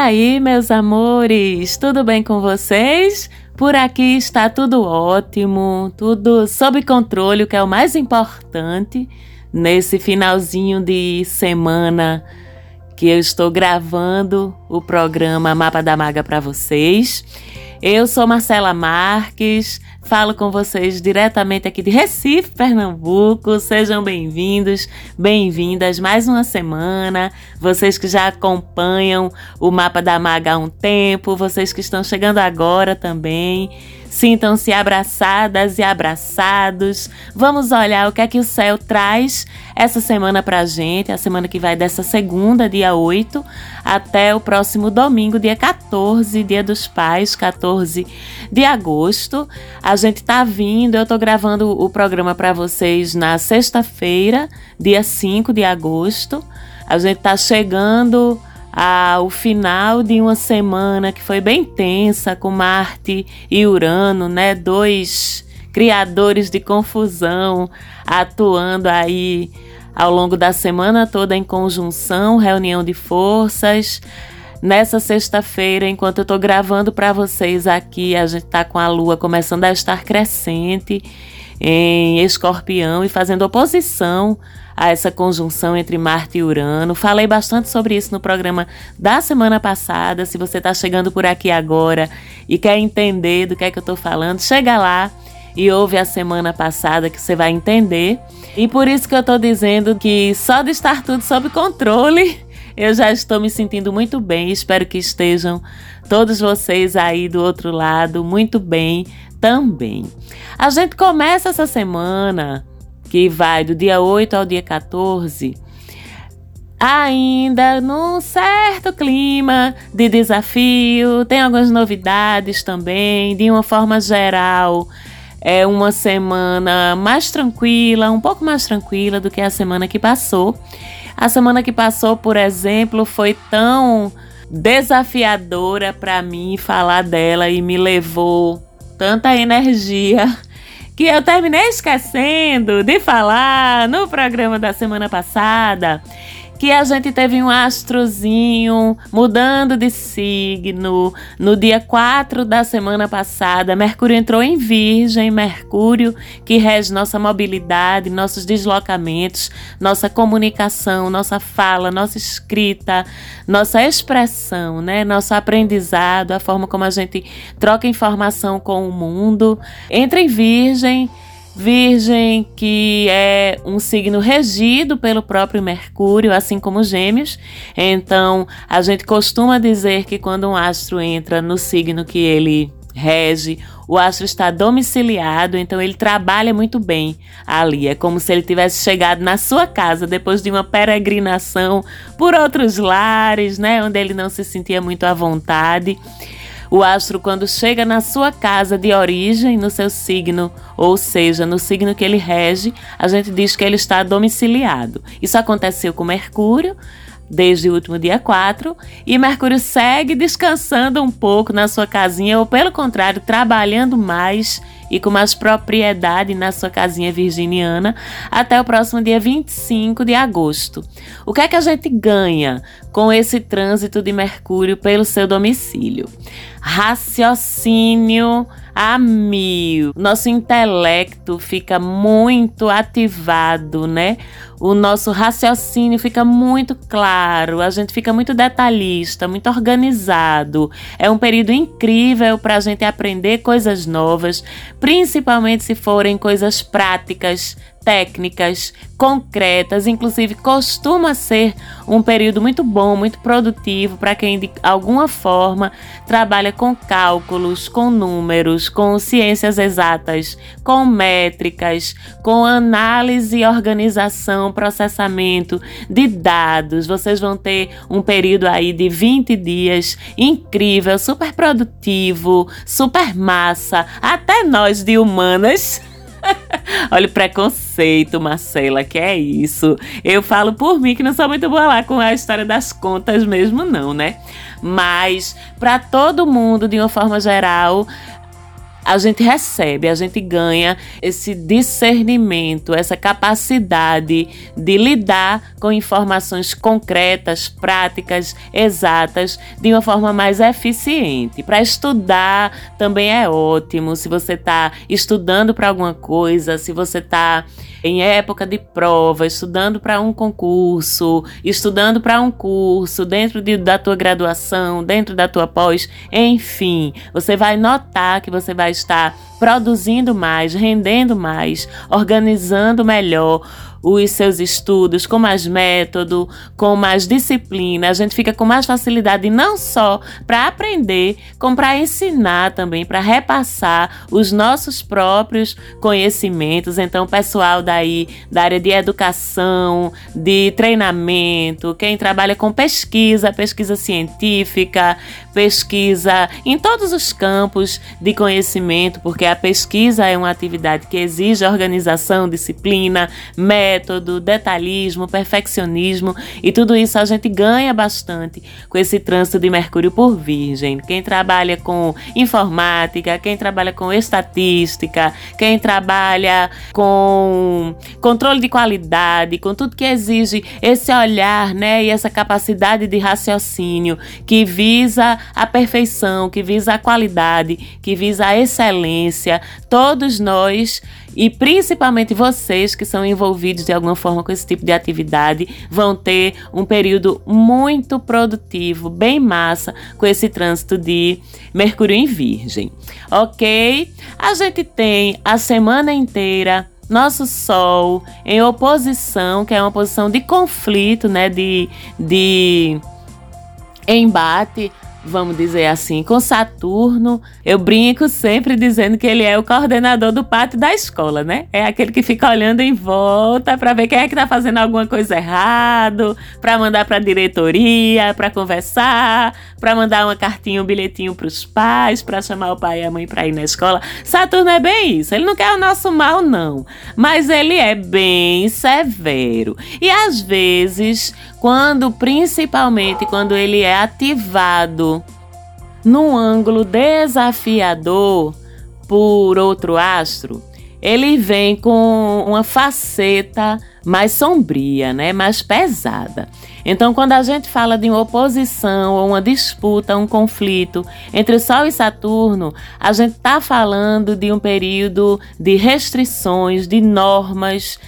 Aí, meus amores, tudo bem com vocês? Por aqui está tudo ótimo, tudo sob controle, o que é o mais importante nesse finalzinho de semana que eu estou gravando o programa Mapa da Maga para vocês. Eu sou Marcela Marques, falo com vocês diretamente aqui de Recife, Pernambuco. Sejam bem-vindos, bem-vindas mais uma semana. Vocês que já acompanham o Mapa da Maga há um tempo, vocês que estão chegando agora também. Sintam-se abraçadas e abraçados. Vamos olhar o que é que o céu traz essa semana pra gente, a semana que vai dessa segunda, dia 8, até o próximo domingo, dia 14, dia dos pais, 14 de agosto. A gente tá vindo, eu tô gravando o programa para vocês na sexta-feira, dia 5 de agosto. A gente tá chegando ao final de uma semana que foi bem tensa com Marte e Urano, né? Dois criadores de confusão atuando aí ao longo da semana toda em conjunção, reunião de forças. Nessa sexta-feira, enquanto eu estou gravando para vocês aqui, a gente está com a lua começando a estar crescente em Escorpião e fazendo oposição a essa conjunção entre Marte e Urano. Falei bastante sobre isso no programa da semana passada. Se você está chegando por aqui agora e quer entender do que é que eu estou falando, chega lá e ouve a semana passada que você vai entender. E por isso que eu estou dizendo que só de estar tudo sob controle, eu já estou me sentindo muito bem. Espero que estejam todos vocês aí do outro lado muito bem também. A gente começa essa semana que vai do dia 8 ao dia 14, ainda num certo clima de desafio, tem algumas novidades também, de uma forma geral. É uma semana mais tranquila, um pouco mais tranquila do que a semana que passou. A semana que passou, por exemplo, foi tão desafiadora para mim falar dela e me levou tanta energia que eu terminei esquecendo de falar no programa da semana passada que a gente teve um astrozinho mudando de signo no dia 4 da semana passada. Mercúrio entrou em Virgem, Mercúrio que rege nossa mobilidade, nossos deslocamentos, nossa comunicação, nossa fala, nossa escrita, nossa expressão, né? Nosso aprendizado, a forma como a gente troca informação com o mundo. Entra em Virgem Virgem, que é um signo regido pelo próprio Mercúrio, assim como Gêmeos. Então, a gente costuma dizer que quando um astro entra no signo que ele rege, o astro está domiciliado, então ele trabalha muito bem ali. É como se ele tivesse chegado na sua casa depois de uma peregrinação por outros lares, né, onde ele não se sentia muito à vontade. O astro, quando chega na sua casa de origem, no seu signo, ou seja, no signo que ele rege, a gente diz que ele está domiciliado. Isso aconteceu com Mercúrio desde o último dia 4 e Mercúrio segue descansando um pouco na sua casinha ou pelo contrário, trabalhando mais e com mais propriedade na sua casinha virginiana até o próximo dia 25 de agosto. O que é que a gente ganha com esse trânsito de Mercúrio pelo seu domicílio? Raciocínio a mil. Nosso intelecto fica muito ativado, né? O nosso raciocínio fica muito claro, a gente fica muito detalhista, muito organizado. É um período incrível para a gente aprender coisas novas, principalmente se forem coisas práticas, técnicas, concretas, inclusive costuma ser um período muito bom, muito produtivo para quem de alguma forma trabalha com cálculos, com números, com ciências exatas, com métricas, com análise organização, processamento de dados. Vocês vão ter um período aí de 20 dias incrível, super produtivo, super massa, até nós de humanas Olha o preconceito, Marcela, que é isso. Eu falo por mim que não sou muito boa lá com a história das contas mesmo, não, né? Mas para todo mundo, de uma forma geral, a gente recebe, a gente ganha esse discernimento, essa capacidade de lidar com informações concretas, práticas, exatas, de uma forma mais eficiente. Para estudar também é ótimo. Se você está estudando para alguma coisa, se você está em época de prova, estudando para um concurso, estudando para um curso, dentro de, da tua graduação, dentro da tua pós, enfim, você vai notar que você vai estar produzindo mais, rendendo mais, organizando melhor os seus estudos com mais método, com mais disciplina. A gente fica com mais facilidade não só para aprender, como para ensinar também, para repassar os nossos próprios conhecimentos. Então, pessoal daí da área de educação, de treinamento, quem trabalha com pesquisa, pesquisa científica, pesquisa em todos os campos de conhecimento, porque a pesquisa é uma atividade que exige organização, disciplina, método, detalhismo, perfeccionismo e tudo isso a gente ganha bastante com esse trânsito de Mercúrio por Virgem. Quem trabalha com informática, quem trabalha com estatística, quem trabalha com controle de qualidade, com tudo que exige esse olhar, né, e essa capacidade de raciocínio que visa a perfeição, que visa a qualidade, que visa a excelência, todos nós e principalmente vocês que são envolvidos de alguma forma com esse tipo de atividade vão ter um período muito produtivo, bem massa, com esse trânsito de Mercúrio em Virgem. Ok? A gente tem a semana inteira nosso Sol em oposição, que é uma posição de conflito, né? De, de embate vamos dizer assim, com Saturno. Eu brinco sempre dizendo que ele é o coordenador do pátio da escola, né? É aquele que fica olhando em volta para ver quem é que tá fazendo alguma coisa errado, para mandar para diretoria, para conversar, para mandar uma cartinha, um bilhetinho para os pais, para chamar o pai e a mãe para ir na escola. Saturno é bem isso. Ele não quer o nosso mal não, mas ele é bem severo. E às vezes, quando principalmente quando ele é ativado num ângulo desafiador por outro astro, ele vem com uma faceta mais sombria, né, mais pesada. Então, quando a gente fala de uma oposição ou uma disputa, um conflito entre Sol e Saturno, a gente está falando de um período de restrições, de normas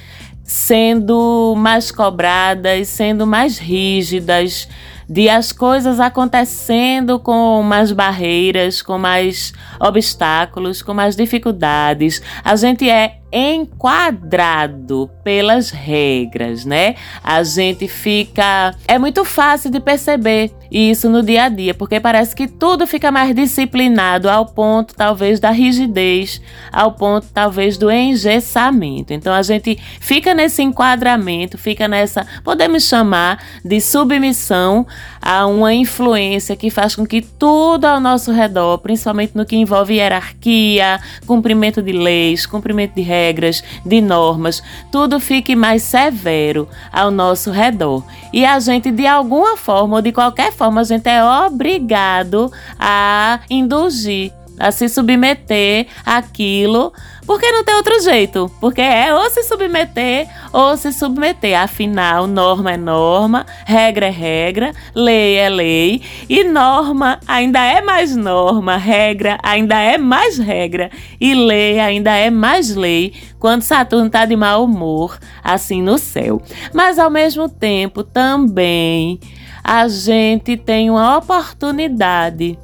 sendo mais cobradas, sendo mais rígidas, de as coisas acontecendo com mais barreiras, com mais obstáculos, com mais dificuldades. A gente é enquadrado pelas regras, né? A gente fica. É muito fácil de perceber isso no dia a dia, porque parece que tudo fica mais disciplinado ao ponto, talvez, da rigidez, ao ponto, talvez, do engessamento. Então a gente fica nesse enquadramento, fica nessa, podemos chamar de submissão a uma influência que faz com que tudo ao nosso redor, principalmente no que envolve hierarquia, cumprimento de leis, cumprimento de regras, de normas, tudo fique mais severo ao nosso redor. E a gente, de alguma forma ou de qualquer forma, a gente é obrigado a indulgir a se submeter àquilo, porque não tem outro jeito. Porque é ou se submeter ou se submeter. Afinal, norma é norma, regra é regra, lei é lei, e norma ainda é mais norma, regra ainda é mais regra, e lei ainda é mais lei quando Saturno está de mau humor, assim no céu. Mas ao mesmo tempo, também a gente tem uma oportunidade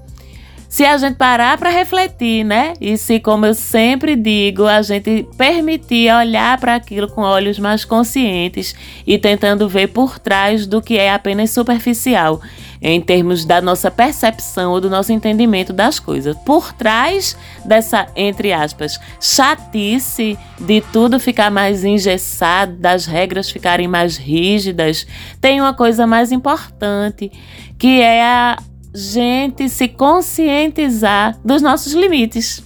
se a gente parar para refletir, né? E se, como eu sempre digo, a gente permitir olhar para aquilo com olhos mais conscientes e tentando ver por trás do que é apenas superficial, em termos da nossa percepção ou do nosso entendimento das coisas. Por trás dessa, entre aspas, chatice de tudo ficar mais engessado, das regras ficarem mais rígidas, tem uma coisa mais importante, que é a gente se conscientizar dos nossos limites,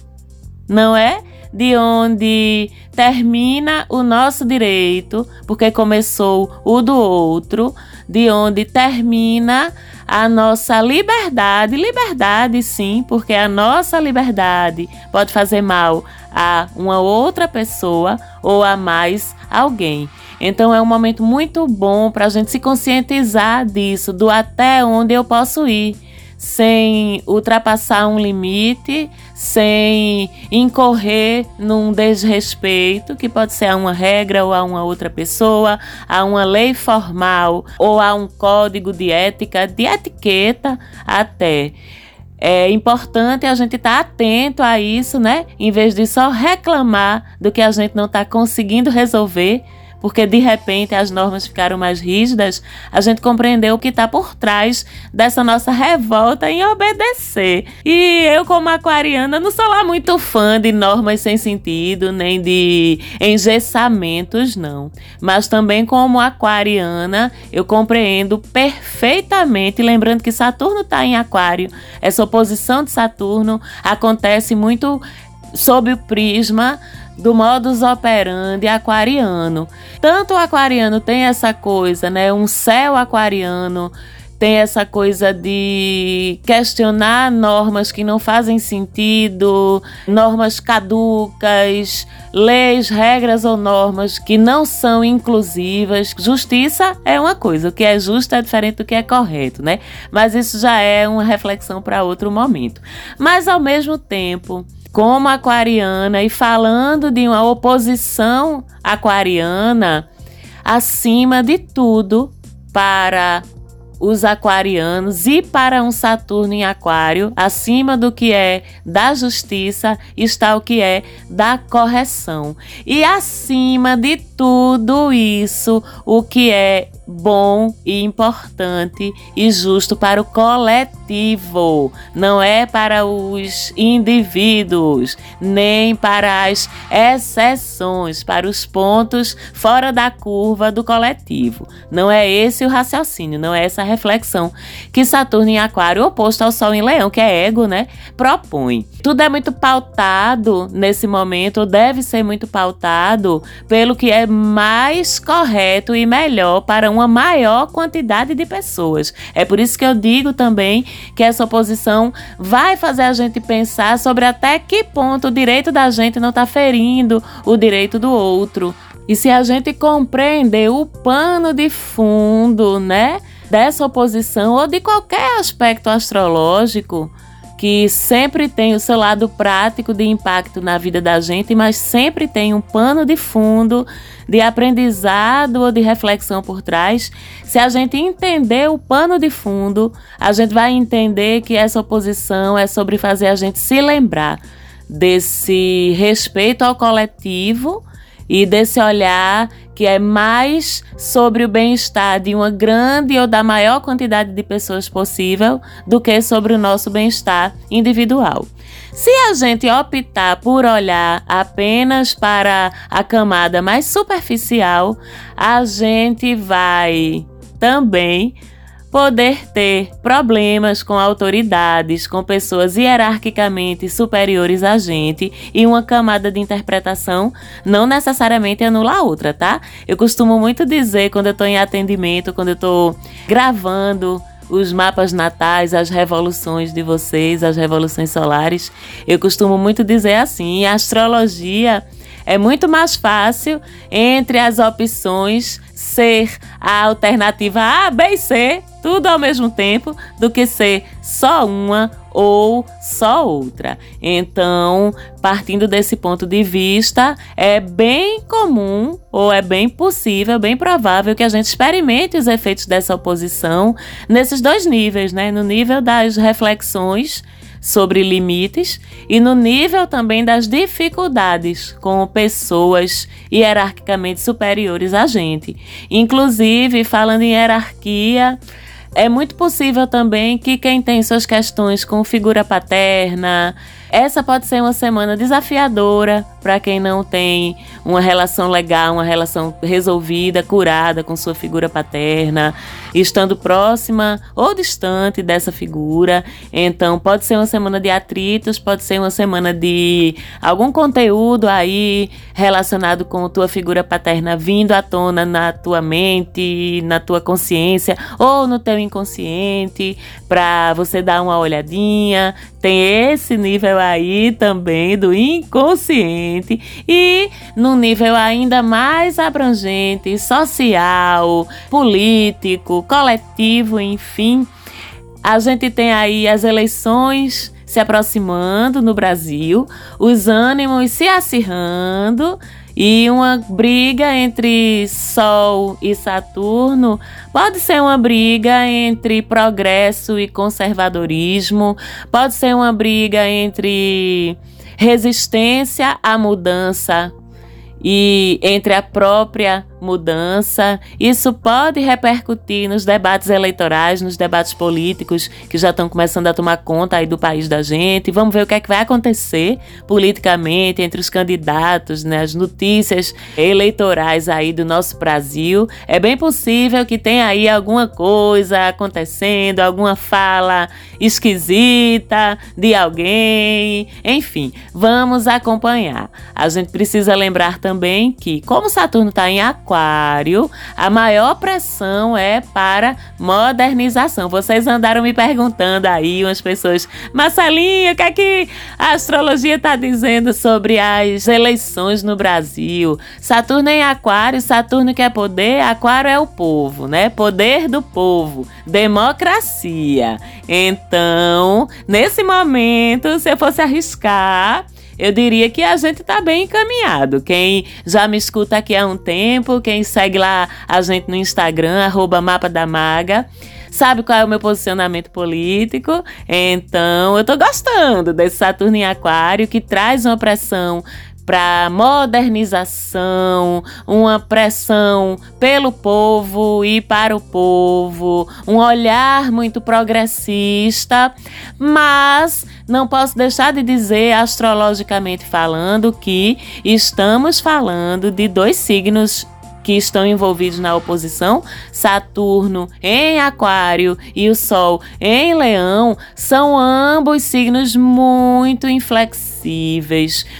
não é? De onde termina o nosso direito, porque começou o do outro, de onde termina a nossa liberdade. Liberdade, sim, porque a nossa liberdade pode fazer mal a uma outra pessoa ou a mais alguém. Então é um momento muito bom para a gente se conscientizar disso, do até onde eu posso ir sem ultrapassar um limite, sem incorrer num desrespeito, que pode ser a uma regra ou a uma outra pessoa, a uma lei formal ou a um código de ética, de etiqueta até. É importante a gente estar tá atento a isso, né? Em vez de só reclamar do que a gente não está conseguindo resolver, porque de repente as normas ficaram mais rígidas, a gente compreendeu o que está por trás dessa nossa revolta em obedecer. E eu, como aquariana, não sou lá muito fã de normas sem sentido, nem de engessamentos, não. Mas também, como aquariana, eu compreendo perfeitamente, lembrando que Saturno está em Aquário, essa oposição de Saturno acontece muito sob o prisma do modus operandi aquariano. Tanto o aquariano tem essa coisa, né? Um céu aquariano tem essa coisa de questionar normas que não fazem sentido, normas caducas, leis, regras ou normas que não são inclusivas. Justiça é uma coisa, o que é justo é diferente do que é correto, né? Mas isso já é uma reflexão para outro momento. Mas ao mesmo tempo, como aquariana e falando de uma oposição aquariana, acima de tudo, para os aquarianos e para um Saturno em Aquário, acima do que é da justiça, está o que é da correção. E acima de tudo isso, o que é bom e importante e justo para o coletivo, não é para os indivíduos, nem para as exceções, para os pontos fora da curva do coletivo. Não é esse o raciocínio, não é essa reflexão que Saturno em Aquário, oposto ao Sol em Leão, que é ego, né, propõe. Tudo é muito pautado nesse momento, deve ser muito pautado pelo que é mais correto e melhor para uma maior quantidade de pessoas. É por isso que eu digo também que essa oposição vai fazer a gente pensar sobre até que ponto o direito da gente não está ferindo o direito do outro. E se a gente compreender o pano de fundo, né, dessa oposição ou de qualquer aspecto astrológico, que sempre tem o seu lado prático de impacto na vida da gente, mas sempre tem um pano de fundo de aprendizado ou de reflexão por trás. Se a gente entender o pano de fundo, a gente vai entender que essa oposição é sobre fazer a gente se lembrar desse respeito ao coletivo e desse olhar que é mais sobre o bem-estar de uma grande ou da maior quantidade de pessoas possível do que sobre o nosso bem-estar individual. Se a gente optar por olhar apenas para a camada mais superficial, a gente vai também poder ter problemas com autoridades, com pessoas hierarquicamente superiores a gente e uma camada de interpretação não necessariamente anula a outra, tá? Eu costumo muito dizer quando eu estou em atendimento, quando eu estou gravando os mapas natais, as revoluções de vocês, as revoluções solares, eu costumo muito dizer assim, a astrologia é muito mais fácil entre as opções ser a alternativa A, B e C tudo ao mesmo tempo do que ser só uma ou só outra. Então, partindo desse ponto de vista, é bem comum ou é bem possível, bem provável que a gente experimente os efeitos dessa oposição nesses dois níveis, né? No nível das reflexões sobre limites e no nível também das dificuldades com pessoas hierarquicamente superiores a gente. Inclusive, falando em hierarquia, é muito possível também que quem tem suas questões com figura paterna, Essa pode ser uma semana desafiadora para quem não tem uma relação legal, uma relação resolvida, curada com sua figura paterna, estando próxima ou distante dessa figura. Então, pode ser uma semana de atritos, pode ser uma semana de algum conteúdo aí relacionado com tua figura paterna vindo à tona na tua mente, na tua consciência ou no teu inconsciente, para você dar uma olhadinha. Tem esse nível aí também do inconsciente e no nível ainda mais abrangente, social, político, coletivo, enfim. A gente tem aí as eleições se aproximando no Brasil, os ânimos se acirrando e uma briga entre Sol e Saturno pode ser uma briga entre progresso e conservadorismo, pode ser uma briga entre resistência à mudança e entre a própria mudança. Isso pode repercutir nos debates eleitorais, nos debates políticos que já estão começando a tomar conta aí do país da gente. Vamos ver o que é que vai acontecer politicamente entre os candidatos, né, as notícias eleitorais aí do nosso Brasil. É bem possível que tenha aí alguma coisa acontecendo, alguma fala esquisita de alguém. Enfim, vamos acompanhar. A gente precisa lembrar também que, como Saturno está em Aquário, Aquário, a maior pressão é para modernização. Vocês andaram me perguntando aí, umas pessoas, Marcelinha, o que é que a astrologia está dizendo sobre as eleições no Brasil? Saturno em Aquário, Saturno quer poder, Aquário é o povo, né? Poder do povo, democracia. Então, nesse momento, se eu fosse arriscar, eu diria que a gente está bem encaminhado. Quem já me escuta aqui há um tempo, quem segue lá a gente no Instagram, arroba Mapa da Maga, sabe qual é o meu posicionamento político. Então, eu estou gostando desse Saturno em Aquário, que traz uma pressão para modernização, uma pressão pelo povo e para o povo, um olhar muito progressista, mas não posso deixar de dizer, astrologicamente falando, que estamos falando de dois signos que estão envolvidos na oposição, Saturno em Aquário e o Sol em Leão, são ambos signos muito inflexíveis,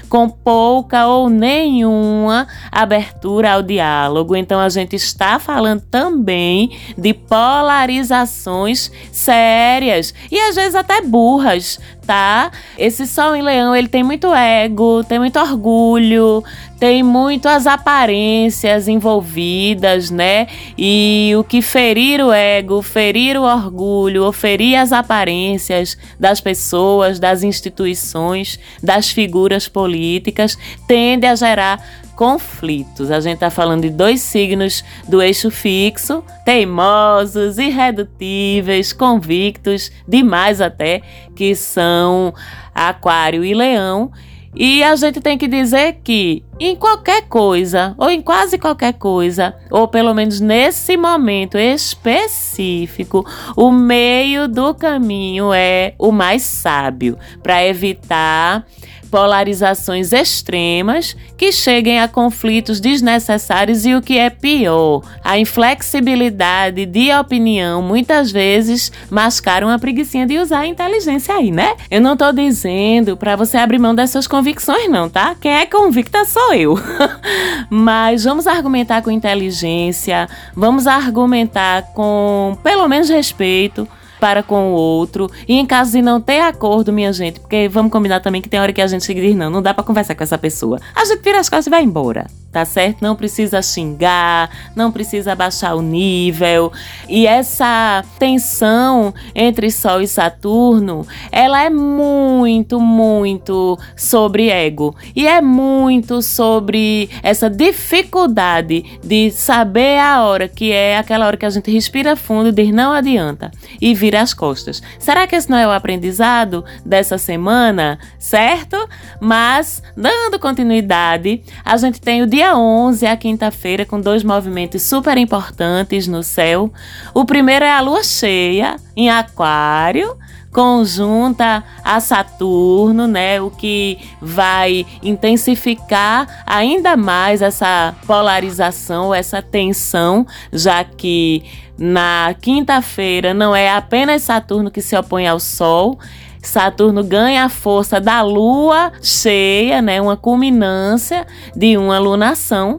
com pouca ou nenhuma abertura ao diálogo. Então a gente está falando também de polarizações sérias e às vezes até burras, tá? Esse Sol em Leão, ele tem muito ego, tem muito orgulho, tem muito as aparências envolvidas, né? E o que ferir o ego, ferir o orgulho, ou ferir as aparências das pessoas, das instituições, das figuras políticas, tende a gerar conflitos. A gente está falando de dois signos do eixo fixo, teimosos, irredutíveis, convictos, demais até, que são Aquário e Leão. E a gente tem que dizer que em qualquer coisa, ou em quase qualquer coisa, ou pelo menos nesse momento específico, o meio do caminho é o mais sábio para evitar polarizações extremas que cheguem a conflitos desnecessários e o que é pior, a inflexibilidade de opinião muitas vezes mascaram a preguiçinha de usar a inteligência aí, né? Eu não tô dizendo para você abrir mão dessas convicções não, tá? Quem é convicta sou eu. Mas vamos argumentar com inteligência, vamos argumentar com pelo menos respeito para com o outro. E em caso de não ter acordo, minha gente, porque vamos combinar também que tem hora que a gente diz, não, não dá para conversar com essa pessoa. A gente vira as costas e vai embora tá certo? Não precisa xingar, não precisa baixar o nível. E essa tensão entre Sol e Saturno, ela é muito, muito sobre ego. E é muito sobre essa dificuldade de saber a hora que é aquela hora que a gente respira fundo e diz não adianta e vira as costas. Será que esse não é o aprendizado dessa semana, certo? Mas dando continuidade, a gente tem o dia dia 11 é a quinta-feira com dois movimentos super importantes no céu. O primeiro é a lua cheia em Aquário, conjunta a Saturno, né? O que vai intensificar ainda mais essa polarização, essa tensão, já que na quinta-feira não é apenas Saturno que se opõe ao Sol, Saturno ganha a força da lua cheia, né? Uma culminância de uma lunação.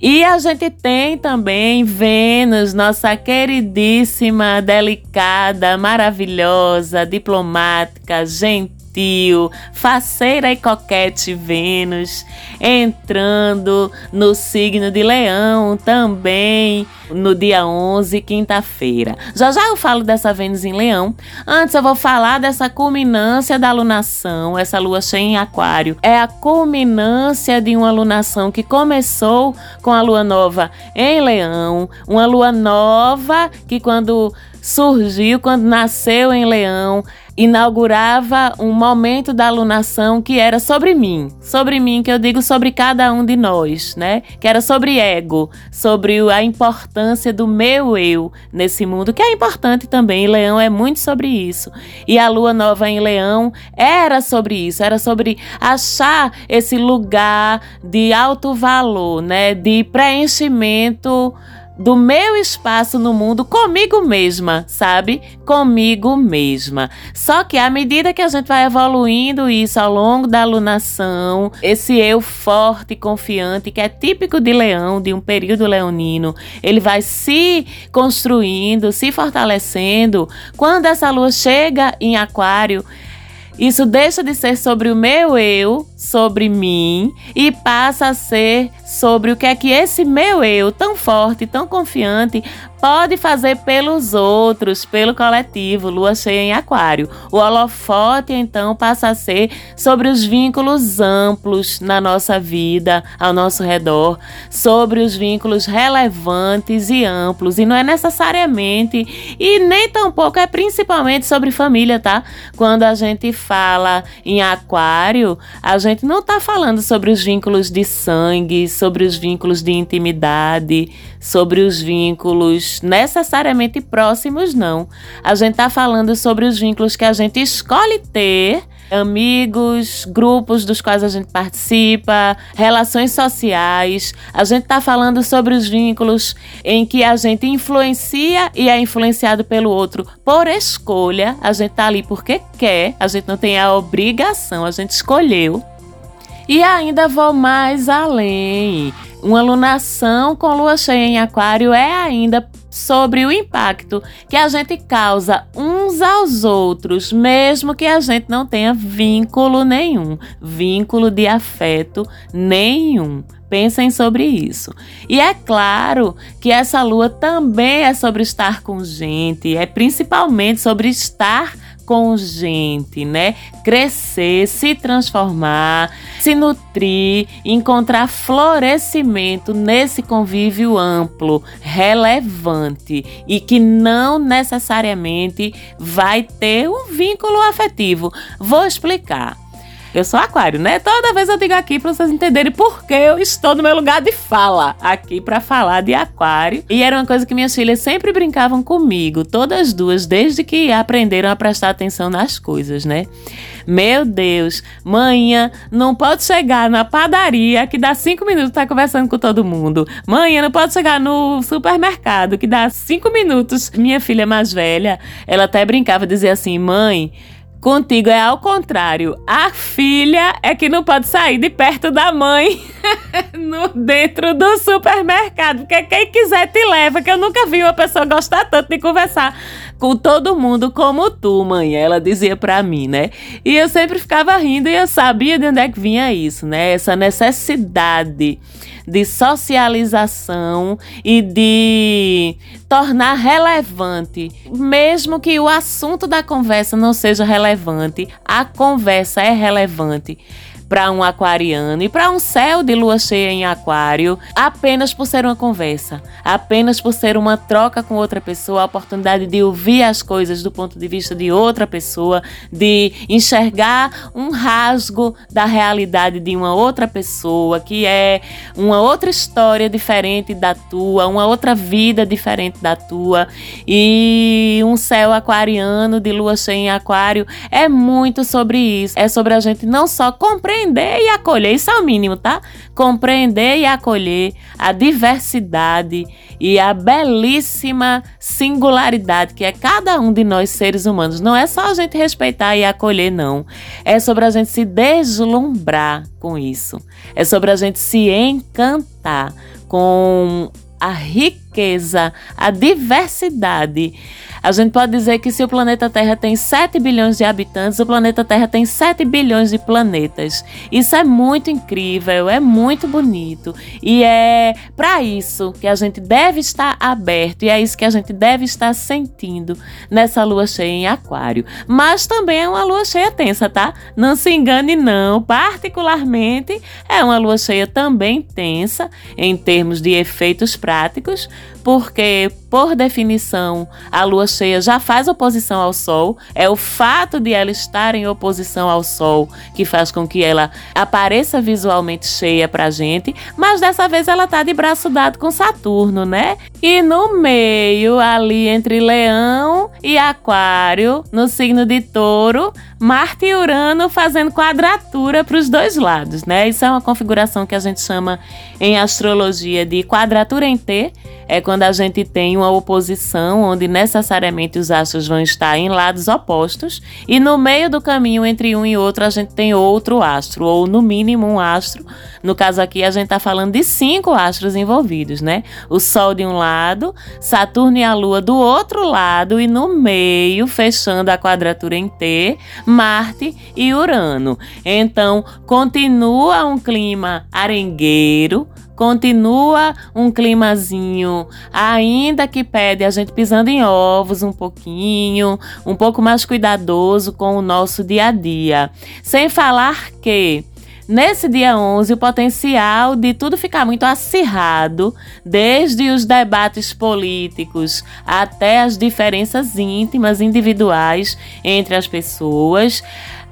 E a gente tem também Vênus, nossa queridíssima, delicada, maravilhosa, diplomática, gentil gentil, faceira e coquete Vênus, entrando no signo de Leão também no dia 11, quinta-feira. Já já eu falo dessa Vênus em Leão. Antes eu vou falar dessa culminância da lunação, essa lua cheia em Aquário. É a culminância de uma lunação que começou com a lua nova em Leão, uma lua nova que quando surgiu, quando nasceu em Leão, inaugurava um momento da alunação que era sobre mim, sobre mim, que eu digo sobre cada um de nós, né? Que era sobre ego, sobre a importância do meu eu nesse mundo, que é importante também. Leão é muito sobre isso. E a lua nova em Leão era sobre isso, era sobre achar esse lugar de alto valor, né? De preenchimento do meu espaço no mundo comigo mesma, sabe? Comigo mesma. Só que à medida que a gente vai evoluindo isso ao longo da alunação, esse eu forte e confiante, que é típico de leão, de um período leonino, ele vai se construindo, se fortalecendo. Quando essa lua chega em Aquário, isso deixa de ser sobre o meu eu, sobre mim, e passa a ser sobre o que é que esse meu eu, tão forte, tão confiante, pode fazer pelos outros, pelo coletivo, lua cheia em Aquário. O holofote, então, passa a ser sobre os vínculos amplos na nossa vida, ao nosso redor, sobre os vínculos relevantes e amplos. E não é necessariamente, e nem tampouco é principalmente sobre família, tá? Quando a gente fala em Aquário, a gente não tá falando sobre os vínculos de sangue, sobre os vínculos de intimidade, sobre os vínculos necessariamente próximos, não. A gente está falando sobre os vínculos que a gente escolhe ter amigos, grupos dos quais a gente participa, relações sociais. A gente está falando sobre os vínculos em que a gente influencia e é influenciado pelo outro por escolha. A gente está ali porque quer, a gente não tem a obrigação, a gente escolheu. E ainda vou mais além. Uma lunação com lua cheia em Aquário é ainda sobre o impacto que a gente causa uns aos outros, mesmo que a gente não tenha vínculo nenhum, vínculo de afeto nenhum. Pensem sobre isso. E é claro que essa lua também é sobre estar com gente, é principalmente sobre estar com gente, né? Crescer, se transformar, se nutrir, encontrar florescimento nesse convívio amplo, relevante e que não necessariamente vai ter um vínculo afetivo. Vou explicar. Eu sou aquário, né? Toda vez eu digo aqui para vocês entenderem por que eu estou no meu lugar de fala aqui para falar de aquário. E era uma coisa que minhas filhas sempre brincavam comigo, todas duas, desde que aprenderam a prestar atenção nas coisas, né? Meu Deus, manhã não pode chegar na padaria que dá cinco minutos tá conversando com todo mundo. Manhã não pode chegar no supermercado que dá cinco minutos. Minha filha mais velha, ela até brincava, dizia assim, mãe. Contigo é ao contrário. A filha é que não pode sair de perto da mãe no dentro do supermercado. Porque quem quiser te leva, que eu nunca vi uma pessoa gostar tanto de conversar com todo mundo como tu, mãe. Ela dizia para mim, né? E eu sempre ficava rindo e eu sabia de onde é que vinha isso, né? Essa necessidade de socialização e de tornar relevante, mesmo que o assunto da conversa não seja relevante, a conversa é relevante para um aquariano e para um céu de lua cheia em aquário apenas por ser uma conversa, apenas por ser uma troca com outra pessoa, a oportunidade de ouvir as coisas do ponto de vista de outra pessoa, de enxergar um rasgo da realidade de uma outra pessoa, que é uma outra história diferente da tua, uma outra vida diferente da tua. E um céu aquariano de lua cheia em aquário é muito sobre isso. É sobre a gente não só compreender e acolher, isso é o mínimo, tá? Compreender e acolher a diversidade e a belíssima singularidade que é cada um de nós seres humanos. Não é só a gente respeitar e acolher, não. É sobre a gente se deslumbrar com isso. É sobre a gente se encantar com a riqueza, a diversidade a gente pode dizer que se o planeta Terra tem 7 bilhões de habitantes, o planeta Terra tem 7 bilhões de planetas. Isso é muito incrível, é muito bonito e é para isso que a gente deve estar aberto e é isso que a gente deve estar sentindo nessa lua cheia em Aquário. Mas também é uma lua cheia tensa, tá? Não se engane não, particularmente é uma lua cheia também tensa em termos de efeitos práticos, porque, por definição, a lua cheia já faz oposição ao Sol. É o fato de ela estar em oposição ao Sol que faz com que ela apareça visualmente cheia pra gente, mas dessa vez ela tá de braço dado com Saturno, né? E no meio, ali entre Leão e Aquário, no signo de Touro, Marte e Urano fazendo quadratura para os dois lados, né? Isso é uma configuração que a gente chama em astrologia de quadratura em T. É quando a gente tem uma oposição onde necessariamente os astros vão estar em lados opostos e no meio do caminho entre um e outro a gente tem outro astro, ou no mínimo um astro. No caso aqui a gente está falando de cinco astros envolvidos, né? O Sol de um lado, Saturno e a Lua do outro lado e no meio, fechando a quadratura em T, Marte e Urano. Então, continua um clima arengueiro, continua um climazinho, ainda que pede a gente pisando em ovos um pouquinho, um pouco mais cuidadoso com o nosso dia a dia. Sem falar que Nesse dia 11, o potencial de tudo ficar muito acirrado, desde os debates políticos até as diferenças íntimas, individuais entre as pessoas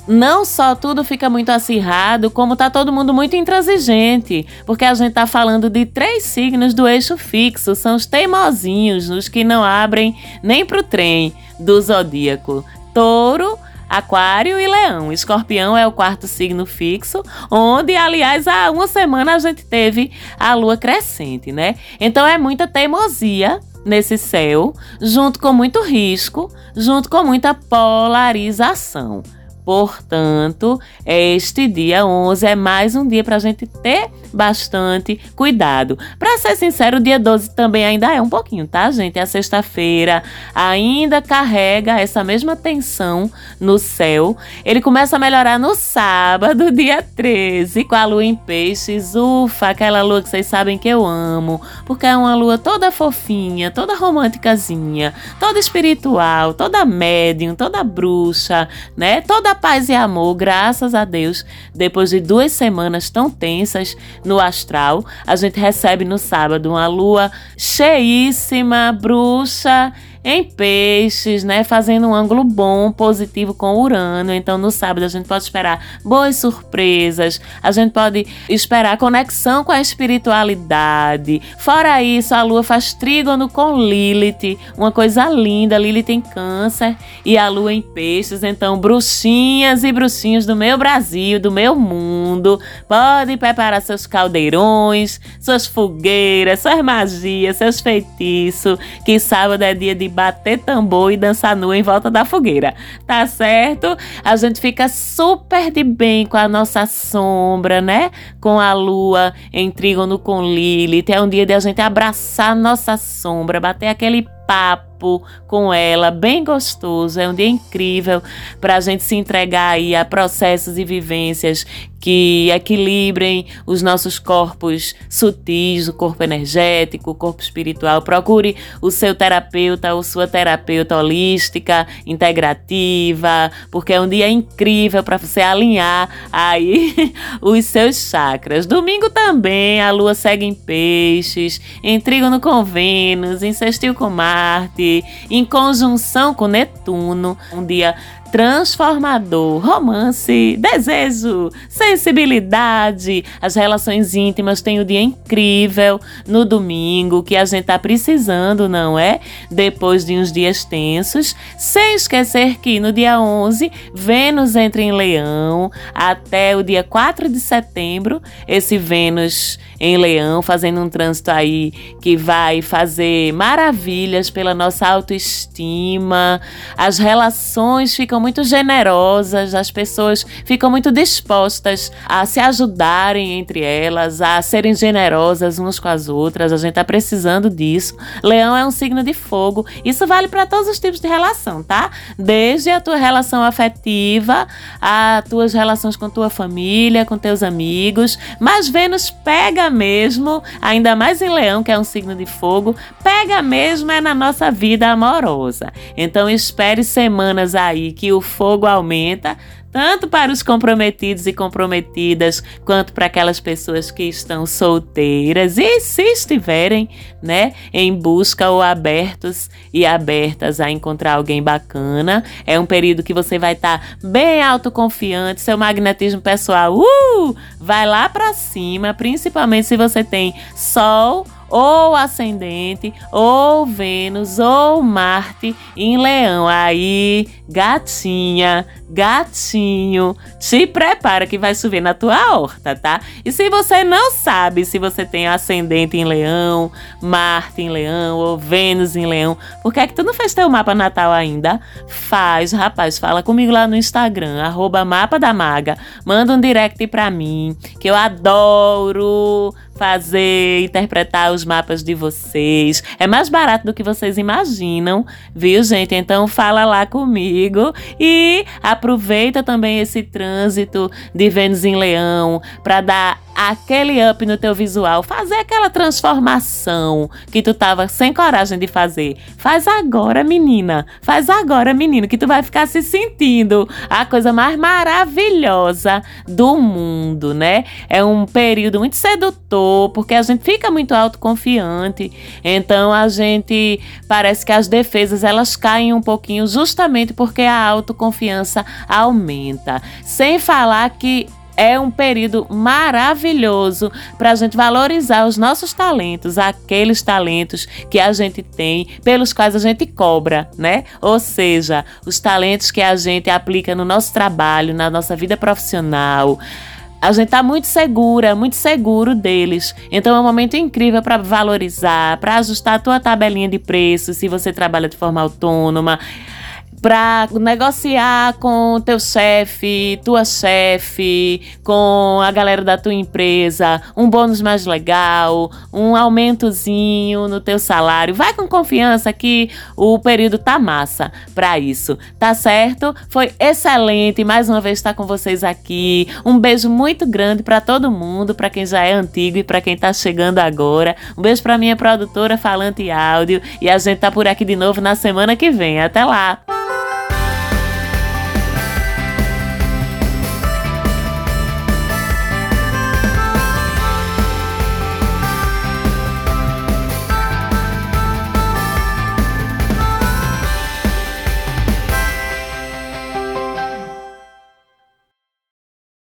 não só tudo fica muito acirrado, como tá todo mundo muito intransigente, porque a gente tá falando de três signos do eixo fixo, são os teimosinhos, os que não abrem nem pro trem do zodíaco. Touro, Aquário e Leão. Escorpião é o quarto signo fixo, onde, aliás, há uma semana a gente teve a lua crescente, né? Então é muita teimosia nesse céu, junto com muito risco, junto com muita polarização. Portanto, este dia 11 é mais um dia para a gente ter bastante cuidado. Para ser sincero, o dia 12 também ainda é um pouquinho, tá, gente? É a sexta-feira, ainda carrega essa mesma tensão no céu. Ele começa a melhorar no sábado, dia 13, com a lua em peixes. Ufa, aquela lua que vocês sabem que eu amo, porque é uma lua toda fofinha, toda românticazinha, toda espiritual, toda médium, toda bruxa, né? Toda paz e amor, graças a Deus, depois de duas semanas tão tensas no astral, a gente recebe no sábado uma lua cheíssima, bruxa em peixes, né? Fazendo um ângulo bom, positivo com Urano. Então, no sábado, a gente pode esperar boas surpresas, a gente pode esperar conexão com a espiritualidade. Fora isso, a lua faz trígono com Lilith, uma coisa linda. Lilith em Câncer e a lua em Peixes. Então, bruxinhas e bruxinhos do meu Brasil, do meu mundo, podem preparar seus caldeirões, suas fogueiras, suas magias, seus feitiços, que sábado é dia de bater tambor e dançar nu em volta da fogueira, tá certo? A gente fica super de bem com a nossa sombra, né? Com a lua em trígono com Lilith. É um dia de a gente abraçar nossa sombra, bater aquele papo papo com ela, bem gostoso. É um dia incrível para a gente se entregar aí a processos e vivências que equilibrem os nossos corpos sutis, o corpo energético, o corpo espiritual. Procure o seu terapeuta ou sua terapeuta holística, integrativa, porque é um dia incrível para você alinhar aí os seus chakras. Domingo também a lua segue em peixes, em trígono com Vênus, em sextil com Marte, em conjunção com Netuno. Um dia transformador, romance, desejo, sensibilidade. As relações íntimas têm o um dia incrível no domingo que a gente tá precisando, não é? Depois de uns dias tensos. Sem esquecer que no dia 11, Vênus entra em Leão até o dia 4 de setembro. Esse Vênus em Leão fazendo um trânsito aí que vai fazer maravilhas pela nossa autoestima. As relações ficam muito generosas, as pessoas ficam muito dispostas a se ajudarem entre elas, a serem generosas umas com as outras. A gente tá precisando disso. Leão é um signo de fogo. Isso vale para todos os tipos de relação, tá? Desde a tua relação afetiva, a tuas relações com tua família, com teus amigos. Mas Vênus pega mesmo, ainda mais em Leão, que é um signo de fogo, pega mesmo é na nossa vida amorosa. Então espere semanas aí que o fogo aumenta, tanto para os comprometidos e comprometidas, quanto para aquelas pessoas que estão solteiras e se estiverem, né, em busca ou abertos e abertas a encontrar alguém bacana. É um período que você vai estar tá bem autoconfiante, seu magnetismo pessoal, uh, vai lá para cima, principalmente se você tem sol ou ascendente, ou Vênus, ou Marte em Leão. Aí, gatinha, gatinho, te prepara que vai chover na tua horta, tá? E se você não sabe se você tem ascendente em Leão, Marte em Leão ou Vênus em Leão, por que é que tu não fez teu mapa natal ainda? Faz, rapaz, fala comigo lá no Instagram, arroba mapa da maga, manda um direct pra mim, que eu adoro fazer, interpretar os mapas de vocês. É mais barato do que vocês imaginam, viu, gente? Então fala lá comigo e aproveita também esse trânsito de Vênus em Leão para dar aquele up no teu visual, fazer aquela transformação que tu tava sem coragem de fazer. Faz agora, menina. Faz agora, menino, que tu vai ficar se sentindo a coisa mais maravilhosa do mundo, né? É um período muito sedutor, porque a gente fica muito autoconfiante. Então a gente parece que as defesas elas caem um pouquinho justamente porque a autoconfiança aumenta. Sem falar que é um período maravilhoso para a gente valorizar os nossos talentos, aqueles talentos que a gente tem, pelos quais a gente cobra, né? Ou seja, os talentos que a gente aplica no nosso trabalho, na nossa vida profissional a gente tá muito segura, muito seguro deles. Então é um momento incrível para valorizar, para ajustar a tua tabelinha de preços se você trabalha de forma autônoma para negociar com teu chefe, tua chefe, com a galera da tua empresa, um bônus mais legal, um aumentozinho no teu salário. Vai com confiança que o período tá massa para isso. Tá certo? Foi excelente mais uma vez estar com vocês aqui. Um beijo muito grande para todo mundo, para quem já é antigo e para quem tá chegando agora. Um beijo para minha produtora Falante Áudio e a gente tá por aqui de novo na semana que vem. Até lá.